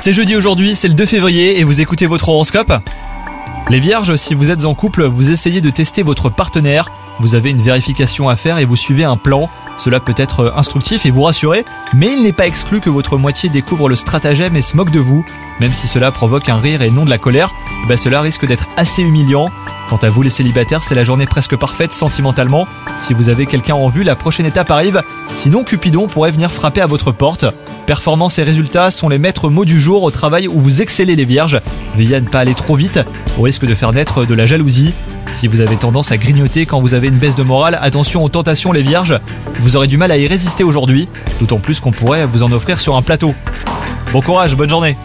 C'est jeudi aujourd'hui, c'est le 2 février et vous écoutez votre horoscope. Les vierges, si vous êtes en couple, vous essayez de tester votre partenaire, vous avez une vérification à faire et vous suivez un plan. Cela peut être instructif et vous rassurer, mais il n'est pas exclu que votre moitié découvre le stratagème et se moque de vous. Même si cela provoque un rire et non de la colère, eh ben cela risque d'être assez humiliant. Quant à vous les célibataires, c'est la journée presque parfaite sentimentalement. Si vous avez quelqu'un en vue, la prochaine étape arrive. Sinon, Cupidon pourrait venir frapper à votre porte. Performance et résultats sont les maîtres mots du jour au travail où vous excellez les vierges. Veillez à ne pas aller trop vite, au risque de faire naître de la jalousie. Si vous avez tendance à grignoter quand vous avez une baisse de morale, attention aux tentations les vierges. Vous aurez du mal à y résister aujourd'hui, d'autant plus qu'on pourrait vous en offrir sur un plateau. Bon courage, bonne journée